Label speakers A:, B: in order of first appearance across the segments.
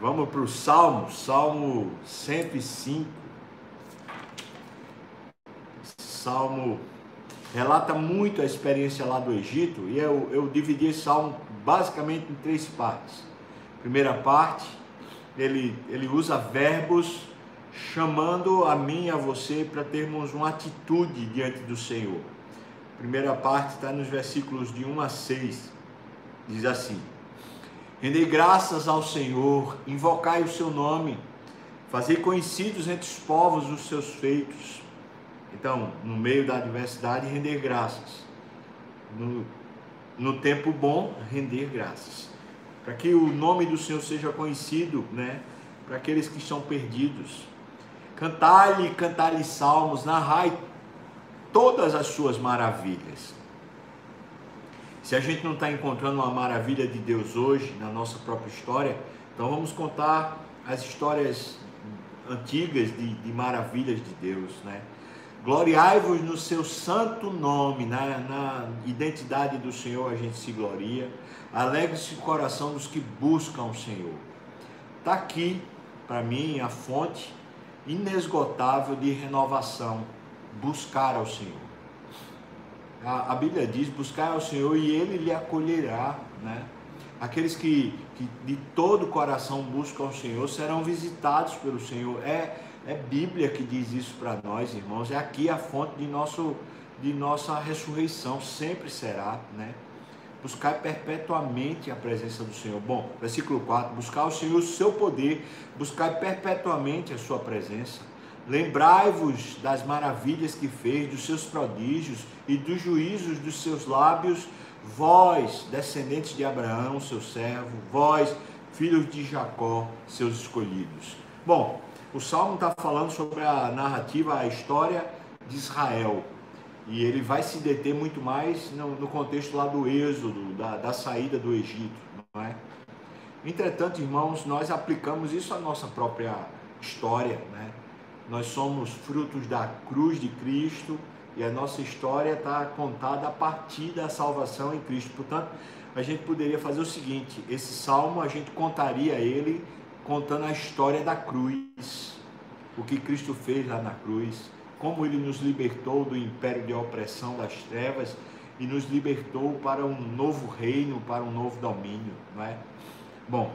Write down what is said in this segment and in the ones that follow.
A: Vamos para o Salmo, Salmo 105. Salmo relata muito a experiência lá do Egito e eu, eu dividi esse salmo basicamente em três partes. Primeira parte, ele, ele usa verbos chamando a mim e a você para termos uma atitude diante do Senhor. Primeira parte está nos versículos de 1 a 6. Diz assim: Rendei graças ao Senhor, invocai o seu nome, fazei conhecidos entre os povos os seus feitos. Então, no meio da adversidade, render graças. No, no tempo bom, render graças. Para que o nome do Senhor seja conhecido, né? Para aqueles que estão perdidos. Cantai-lhe, cantai-lhe salmos, narrai todas as suas maravilhas. Se a gente não está encontrando uma maravilha de Deus hoje na nossa própria história, então vamos contar as histórias antigas de, de maravilhas de Deus, né? Gloriai-vos no seu santo nome, na, na, identidade do Senhor a gente se gloria. Alegre-se o coração dos que buscam o Senhor. Está aqui, para mim, a fonte inesgotável de renovação. Buscar ao Senhor a, a Bíblia diz: buscar ao Senhor e Ele lhe acolherá, né? Aqueles que, que de todo o coração buscam ao Senhor serão visitados pelo Senhor. É, é Bíblia que diz isso para nós, irmãos. É aqui a fonte de, nosso, de nossa ressurreição, sempre será, né? Buscar perpetuamente a presença do Senhor. Bom, versículo 4: buscar o Senhor o seu poder, buscar perpetuamente a sua presença. Lembrai-vos das maravilhas que fez, dos seus prodígios e dos juízos dos seus lábios, vós, descendentes de Abraão, seu servo, vós, filhos de Jacó, seus escolhidos. Bom, o Salmo está falando sobre a narrativa, a história de Israel. E ele vai se deter muito mais no, no contexto lá do êxodo, da, da saída do Egito, não é? Entretanto, irmãos, nós aplicamos isso à nossa própria história, né? Nós somos frutos da cruz de Cristo e a nossa história está contada a partir da salvação em Cristo. Portanto, a gente poderia fazer o seguinte: esse salmo a gente contaria ele contando a história da cruz, o que Cristo fez lá na cruz, como ele nos libertou do império de opressão das trevas e nos libertou para um novo reino, para um novo domínio, não é? Bom,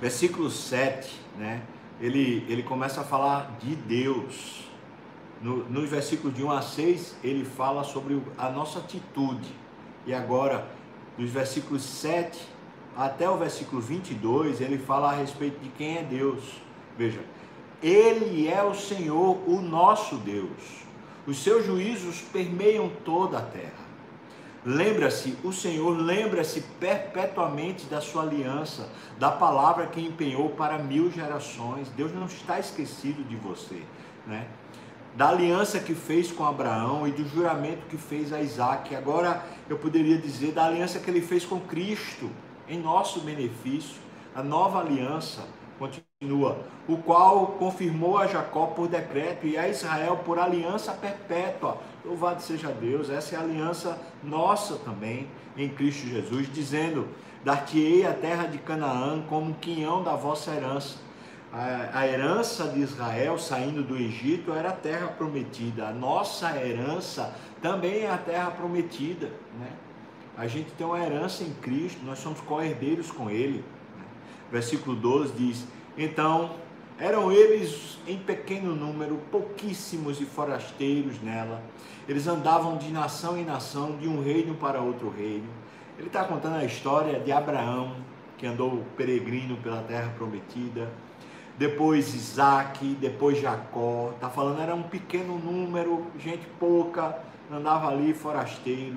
A: versículo 7, né? Ele, ele começa a falar de Deus. No, nos versículos de 1 a 6, ele fala sobre a nossa atitude. E agora, dos versículos 7 até o versículo 22, ele fala a respeito de quem é Deus. Veja, ele é o Senhor, o nosso Deus. Os seus juízos permeiam toda a terra. Lembra-se, o Senhor lembra-se perpetuamente da sua aliança, da palavra que empenhou para mil gerações. Deus não está esquecido de você, né? Da aliança que fez com Abraão e do juramento que fez a Isaac. Agora eu poderia dizer da aliança que ele fez com Cristo, em nosso benefício, a nova aliança. Continua, o qual confirmou a Jacó por decreto e a Israel por aliança perpétua Louvado seja Deus, essa é a aliança nossa também em Cristo Jesus, dizendo: Dar-te-ei a terra de Canaã como quinhão da vossa herança. A, a herança de Israel saindo do Egito era a terra prometida, a nossa herança também é a terra prometida. Né? A gente tem uma herança em Cristo, nós somos co-herdeiros com Ele. Né? Versículo 12 diz: Então eram eles em pequeno número, pouquíssimos e forasteiros nela. Eles andavam de nação em nação, de um reino para outro reino. Ele está contando a história de Abraão, que andou peregrino pela terra prometida. Depois Isaac, depois Jacó. Está falando, era um pequeno número, gente pouca, andava ali forasteiro.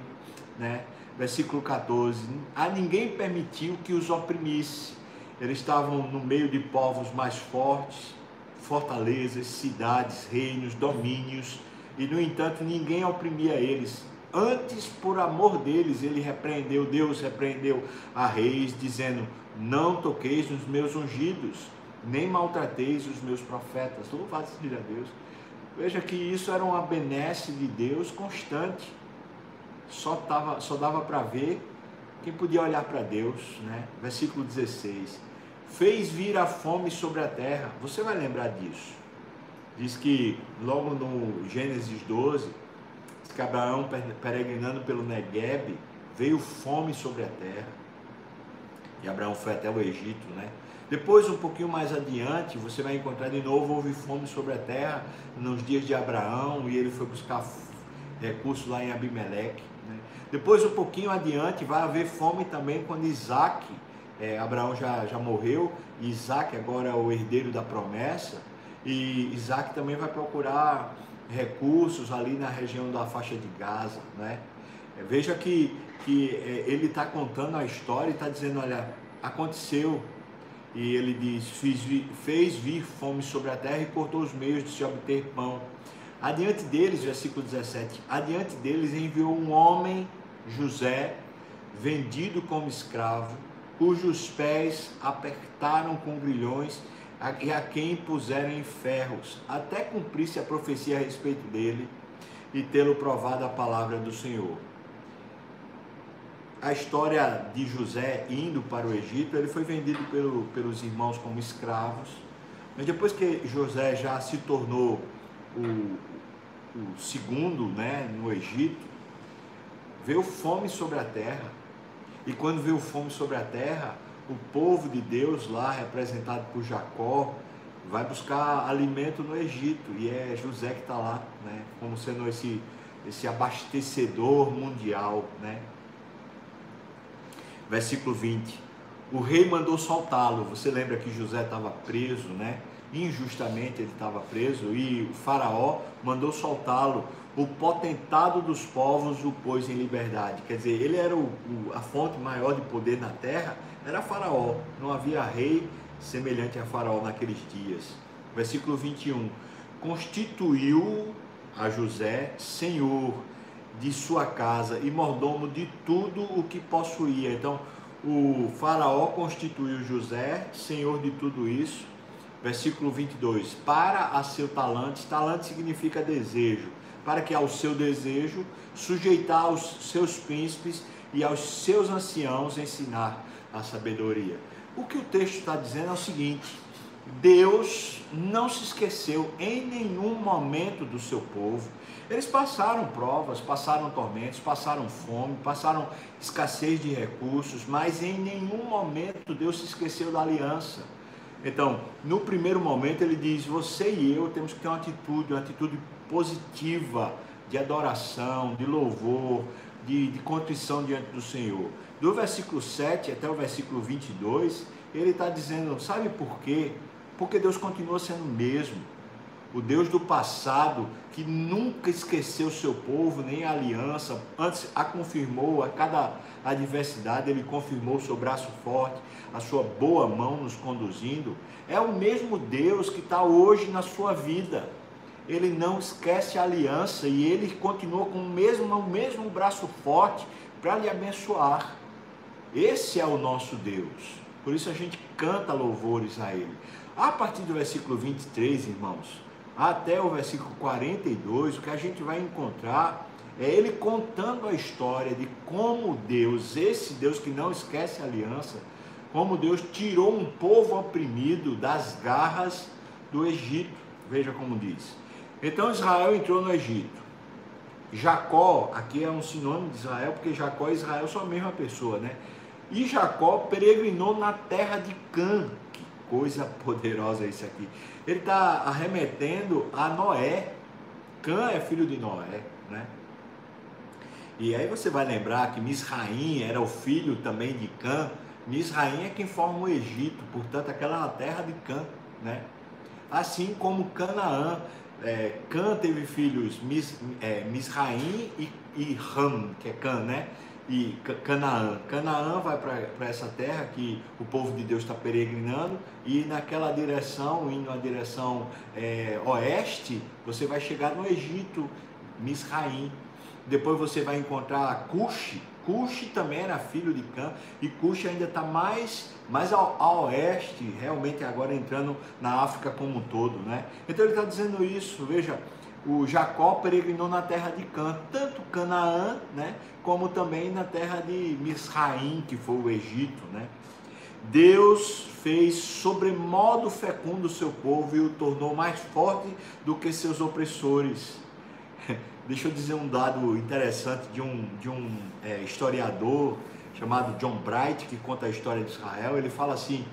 A: Né? Versículo 14: A ninguém permitiu que os oprimisse eles estavam no meio de povos mais fortes, fortalezas, cidades, reinos, domínios, e no entanto ninguém oprimia eles. Antes, por amor deles, ele repreendeu, Deus repreendeu a reis, dizendo: Não toqueis nos meus ungidos, nem maltrateis os meus profetas. Louvado seja Deus. Veja que isso era uma benesse de Deus constante. Só, tava, só dava para ver quem podia olhar para Deus, né? Versículo 16. fez vir a fome sobre a terra. Você vai lembrar disso. Diz que logo no Gênesis 12, que Abraão peregrinando pelo Negueb, veio fome sobre a terra. E Abraão foi até o Egito, né? Depois, um pouquinho mais adiante, você vai encontrar de novo, houve fome sobre a terra nos dias de Abraão, e ele foi buscar recursos lá em Abimeleque. Depois, um pouquinho adiante, vai haver fome também quando Isaac, é, Abraão já, já morreu, e Isaac agora é o herdeiro da promessa, e Isaac também vai procurar recursos ali na região da faixa de Gaza, né? É, veja que, que é, ele está contando a história e está dizendo, olha, aconteceu, e ele diz, fez vir fome sobre a terra e cortou os meios de se obter pão. Adiante deles, versículo 17, adiante deles enviou um homem, José, vendido como escravo, cujos pés apertaram com grilhões e a quem puseram em ferros, até cumprir-se a profecia a respeito dele e tê-lo provado a palavra do Senhor. A história de José indo para o Egito, ele foi vendido pelo, pelos irmãos como escravos, mas depois que José já se tornou o, o segundo né, no Egito, veio fome sobre a terra, e quando veio fome sobre a terra, o povo de Deus lá, representado por Jacó, vai buscar alimento no Egito e é José que está lá, né? Como sendo esse, esse abastecedor mundial, né? Versículo 20. O rei mandou soltá-lo. Você lembra que José estava preso, né? Injustamente ele estava preso e o faraó mandou soltá-lo. O potentado dos povos o pôs em liberdade. Quer dizer, ele era o, o, a fonte maior de poder na terra era Faraó, não havia rei semelhante a Faraó naqueles dias. Versículo 21. Constituiu a José senhor de sua casa e mordomo de tudo o que possuía. Então, o Faraó constituiu José senhor de tudo isso. Versículo 22. Para a seu talante, talante significa desejo, para que ao seu desejo sujeitar aos seus príncipes e aos seus anciãos ensinar a sabedoria. O que o texto está dizendo é o seguinte: Deus não se esqueceu em nenhum momento do seu povo. Eles passaram provas, passaram tormentos, passaram fome, passaram escassez de recursos, mas em nenhum momento Deus se esqueceu da aliança. Então, no primeiro momento, ele diz: Você e eu temos que ter uma atitude, uma atitude positiva de adoração, de louvor, de, de contrição diante do Senhor do versículo 7 até o versículo 22, ele está dizendo: sabe por quê? Porque Deus continua sendo o mesmo. O Deus do passado, que nunca esqueceu seu povo, nem a aliança, antes a confirmou, a cada adversidade ele confirmou o seu braço forte, a sua boa mão nos conduzindo. É o mesmo Deus que está hoje na sua vida. Ele não esquece a aliança e ele continua com o mesmo, o mesmo braço forte para lhe abençoar. Esse é o nosso Deus. Por isso a gente canta louvores a Ele. A partir do versículo 23, irmãos, até o versículo 42, o que a gente vai encontrar é ele contando a história de como Deus, esse Deus que não esquece a aliança, como Deus tirou um povo oprimido das garras do Egito. Veja como diz. Então Israel entrou no Egito. Jacó, aqui é um sinônimo de Israel, porque Jacó e Israel são a mesma pessoa, né? E Jacó peregrinou na terra de Cã. Coisa poderosa isso aqui. Ele está arremetendo a Noé. Cã é filho de Noé, né? E aí você vai lembrar que Misraim era o filho também de Cã. Misraim é quem forma o Egito, portanto, aquela terra de Cã, né? Assim como Canaã. É, Cã teve filhos Mis, é, Misraim e, e Ram, que é Cã, né? E Canaã. Canaã vai para essa terra que o povo de Deus está peregrinando e naquela direção, indo na direção é, oeste, você vai chegar no Egito, Misraim. Depois você vai encontrar Cuxi. Cuxi também era filho de Cã e Cuxi ainda está mais, mais ao, ao, oeste, realmente agora entrando na África como um todo, né? Então ele está dizendo isso, veja, o Jacó peregrinou na terra de Cã, tanto Canaã, né, como também na terra de Misraim, que foi o Egito, né? Deus fez sobremodo fecundo o seu povo e o tornou mais forte do que seus opressores. Deixa eu dizer um dado interessante de um, de um é, historiador chamado John Bright, que conta a história de Israel. Ele fala assim: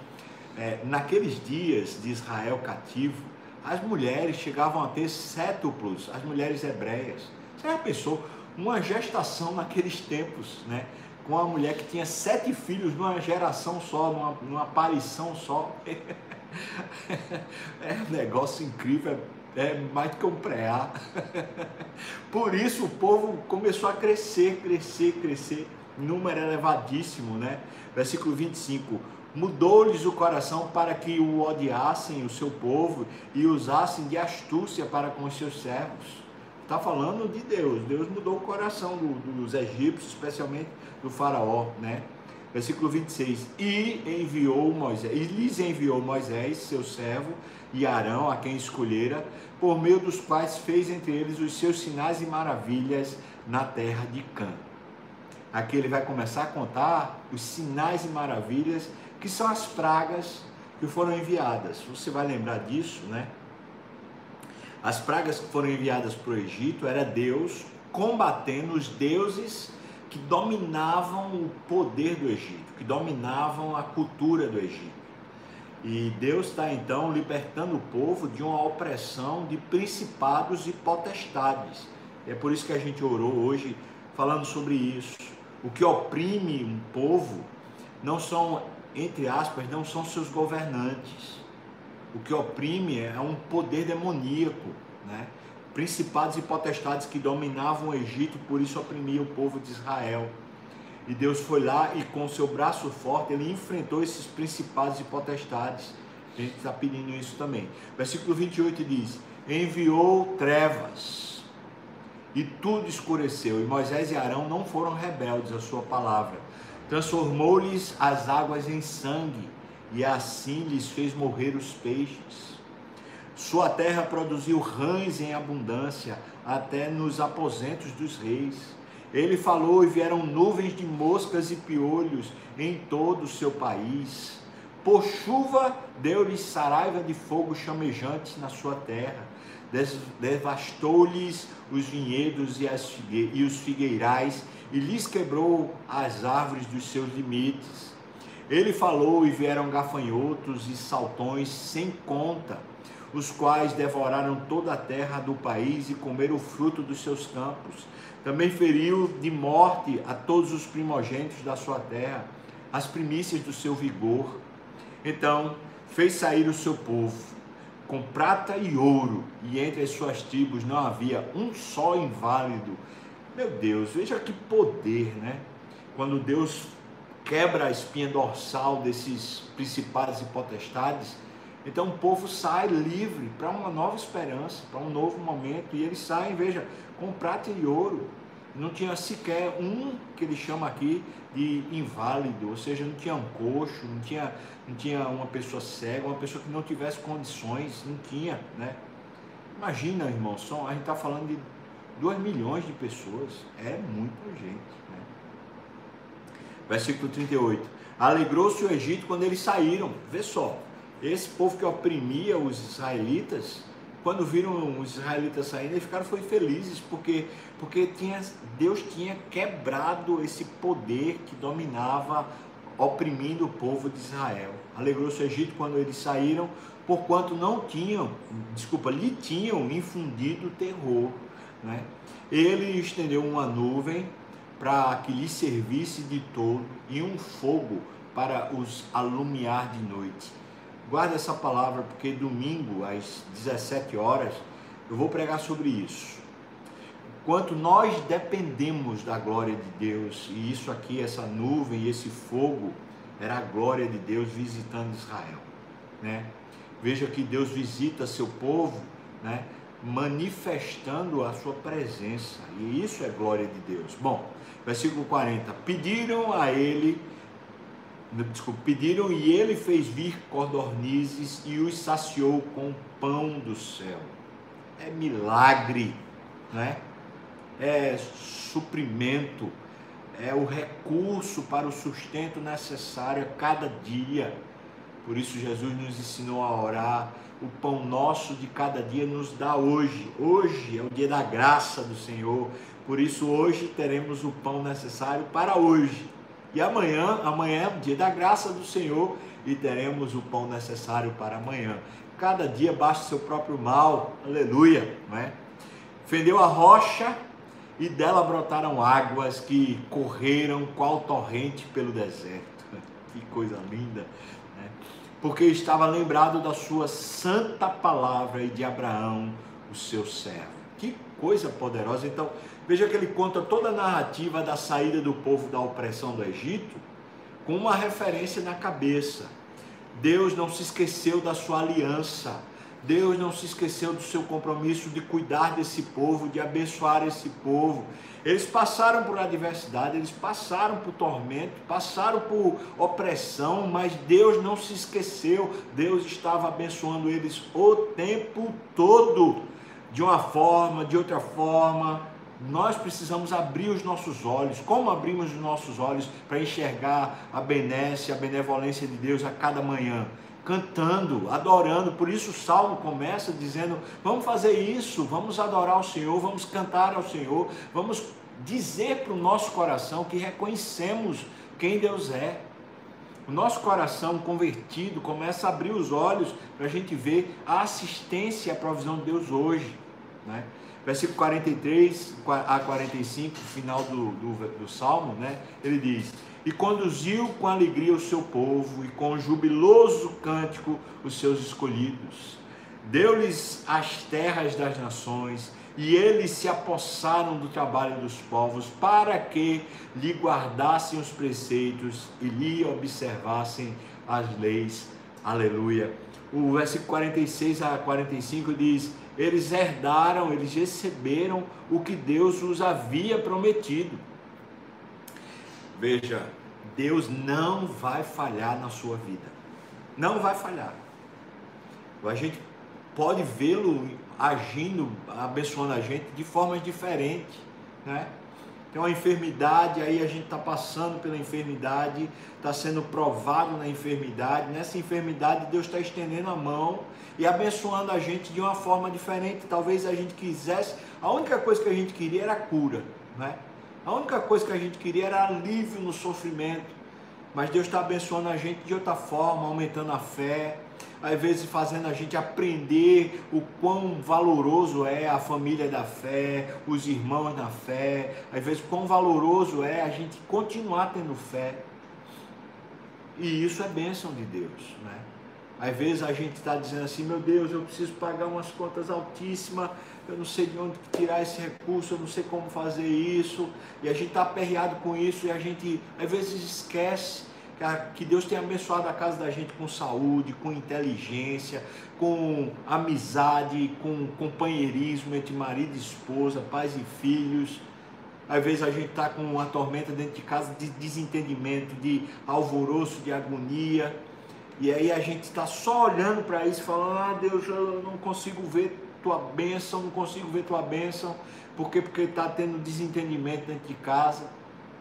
A: é, naqueles dias de Israel cativo, as mulheres chegavam a ter sétuplos, as mulheres hebreias. Você já pensou? Uma gestação naqueles tempos, né? Com uma mulher que tinha sete filhos numa geração só, numa, numa aparição só. é um negócio incrível, é, é mais do que um preá. Por isso o povo começou a crescer, crescer, crescer. Número elevadíssimo, né? Versículo 25 mudou-lhes o coração para que o odiassem, o seu povo, e usassem de astúcia para com os seus servos. Está falando de Deus. Deus mudou o coração do, dos egípcios, especialmente do faraó, né? Versículo 26. E enviou Moisés, e lhes enviou Moisés, seu servo, e Arão, a quem escolhera, por meio dos quais fez entre eles os seus sinais e maravilhas na terra de Cã. Aqui ele vai começar a contar os sinais e maravilhas que são as pragas que foram enviadas. Você vai lembrar disso, né? As pragas que foram enviadas para o Egito era Deus combatendo os deuses que dominavam o poder do Egito, que dominavam a cultura do Egito. E Deus está então libertando o povo de uma opressão de principados e potestades. É por isso que a gente orou hoje falando sobre isso. O que oprime um povo não são entre aspas, não são seus governantes. O que oprime é um poder demoníaco, né? Principados e potestades que dominavam o Egito, por isso oprimia o povo de Israel. E Deus foi lá e com seu braço forte ele enfrentou esses principados e potestades. A gente está pedindo isso também. Versículo 28 diz: Enviou trevas e tudo escureceu. E Moisés e Arão não foram rebeldes à sua palavra Transformou-lhes as águas em sangue, e assim lhes fez morrer os peixes. Sua terra produziu rãs em abundância, até nos aposentos dos reis. Ele falou e vieram nuvens de moscas e piolhos em todo o seu país. Por chuva deu-lhes saraiva de fogo chamejantes na sua terra. Devastou-lhes os vinhedos e, e os figueirais e lhes quebrou as árvores dos seus limites. Ele falou e vieram gafanhotos e saltões sem conta, os quais devoraram toda a terra do país e comeram o fruto dos seus campos. Também feriu de morte a todos os primogênitos da sua terra, as primícias do seu vigor. Então fez sair o seu povo com prata e ouro, e entre as suas tribos não havia um só inválido meu Deus, veja que poder, né? Quando Deus quebra a espinha dorsal desses principais e potestades, então o povo sai livre para uma nova esperança, para um novo momento, e eles saem, veja, com prata e ouro. Não tinha sequer um que ele chama aqui de inválido, ou seja, não tinha um coxo, não tinha, não tinha uma pessoa cega, uma pessoa que não tivesse condições, não tinha, né? Imagina, irmão, só a gente está falando de 2 milhões de pessoas é muita gente. Né? Versículo 38. Alegrou-se o Egito quando eles saíram. Vê só, esse povo que oprimia os israelitas, quando viram os israelitas saindo, eles ficaram foi felizes, porque, porque tinha, Deus tinha quebrado esse poder que dominava, oprimindo o povo de Israel. Alegrou-se o Egito quando eles saíram, porquanto não tinham, desculpa, lhe tinham infundido terror né? Ele estendeu uma nuvem para que lhe servisse de todo e um fogo para os alumiar de noite. Guarda essa palavra porque domingo às 17 horas eu vou pregar sobre isso. Quanto nós dependemos da glória de Deus, e isso aqui, essa nuvem esse fogo, era a glória de Deus visitando Israel. Né? Veja que Deus visita seu povo, né? Manifestando a sua presença. E isso é glória de Deus. Bom, versículo 40. Pediram a ele, desculpa, pediram e ele fez vir codornizes e os saciou com pão do céu. É milagre, né? É suprimento. é o recurso para o sustento necessário a cada dia. Por isso Jesus nos ensinou a orar. O pão nosso de cada dia nos dá hoje. Hoje é o dia da graça do Senhor. Por isso hoje teremos o pão necessário para hoje. E amanhã, amanhã é o dia da graça do Senhor e teremos o pão necessário para amanhã. Cada dia basta seu próprio mal. Aleluia, não é? Fendeu a rocha e dela brotaram águas que correram qual torrente pelo deserto. Que coisa linda? Porque estava lembrado da sua santa palavra e de Abraão, o seu servo. Que coisa poderosa. Então, veja que ele conta toda a narrativa da saída do povo da opressão do Egito com uma referência na cabeça. Deus não se esqueceu da sua aliança Deus não se esqueceu do seu compromisso de cuidar desse povo, de abençoar esse povo. Eles passaram por adversidade, eles passaram por tormento, passaram por opressão, mas Deus não se esqueceu. Deus estava abençoando eles o tempo todo, de uma forma, de outra forma. Nós precisamos abrir os nossos olhos. Como abrimos os nossos olhos para enxergar a benécia, a benevolência de Deus a cada manhã? Cantando, adorando. Por isso o salmo começa dizendo: vamos fazer isso, vamos adorar o Senhor, vamos cantar ao Senhor, vamos dizer para o nosso coração que reconhecemos quem Deus é. O nosso coração convertido começa a abrir os olhos para a gente ver a assistência e a provisão de Deus hoje. Né? Versículo 43 a 45, final do, do, do Salmo, né? ele diz: e conduziu com alegria o seu povo e com jubiloso cântico os seus escolhidos. Deu-lhes as terras das nações e eles se apossaram do trabalho dos povos para que lhe guardassem os preceitos e lhe observassem as leis. Aleluia. O versículo 46 a 45 diz: Eles herdaram, eles receberam o que Deus os havia prometido Veja, Deus não vai falhar na sua vida. Não vai falhar. A gente pode vê-lo agindo, abençoando a gente de formas diferentes, né? Tem uma enfermidade, aí a gente está passando pela enfermidade, está sendo provado na enfermidade. Nessa enfermidade, Deus está estendendo a mão e abençoando a gente de uma forma diferente. Talvez a gente quisesse, a única coisa que a gente queria era cura, né? A única coisa que a gente queria era alívio no sofrimento. Mas Deus está abençoando a gente de outra forma, aumentando a fé, às vezes fazendo a gente aprender o quão valoroso é a família da fé, os irmãos da fé, às vezes quão valoroso é a gente continuar tendo fé. E isso é bênção de Deus, né? Às vezes a gente está dizendo assim, meu Deus, eu preciso pagar umas contas altíssimas, eu não sei de onde tirar esse recurso, eu não sei como fazer isso, e a gente está aperreado com isso, e a gente às vezes esquece que Deus tem abençoado a casa da gente com saúde, com inteligência, com amizade, com companheirismo entre marido e esposa, pais e filhos. Às vezes a gente está com uma tormenta dentro de casa de desentendimento, de alvoroço, de agonia. E aí a gente está só olhando para isso, falando: Ah, Deus, eu não consigo ver tua bênção, não consigo ver tua bênção, porque porque está tendo desentendimento dentro de casa.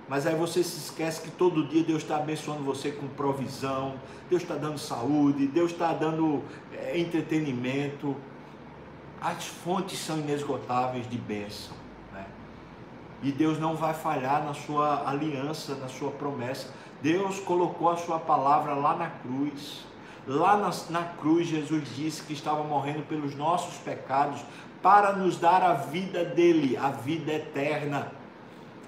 A: Mas aí você se esquece que todo dia Deus está abençoando você com provisão, Deus está dando saúde, Deus está dando é, entretenimento. As fontes são inesgotáveis de bênção. Né? E Deus não vai falhar na sua aliança, na sua promessa. Deus colocou a sua palavra lá na cruz. Lá na, na cruz, Jesus disse que estava morrendo pelos nossos pecados para nos dar a vida dele, a vida eterna.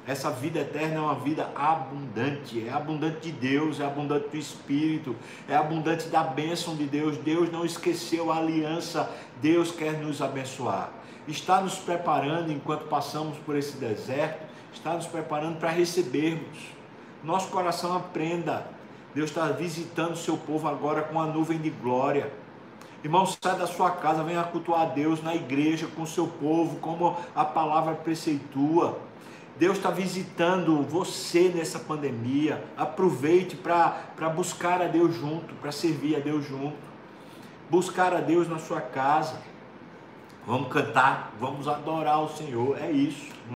A: Essa vida eterna é uma vida abundante, é abundante de Deus, é abundante do Espírito, é abundante da bênção de Deus. Deus não esqueceu a aliança, Deus quer nos abençoar. Está nos preparando enquanto passamos por esse deserto, está nos preparando para recebermos. Nosso coração aprenda Deus está visitando o seu povo agora com a nuvem de glória. Irmão, sai da sua casa, venha cultuar a Deus na igreja com o seu povo, como a palavra preceitua. Deus está visitando você nessa pandemia. Aproveite para buscar a Deus junto, para servir a Deus junto. Buscar a Deus na sua casa. Vamos cantar, vamos adorar o Senhor. É isso.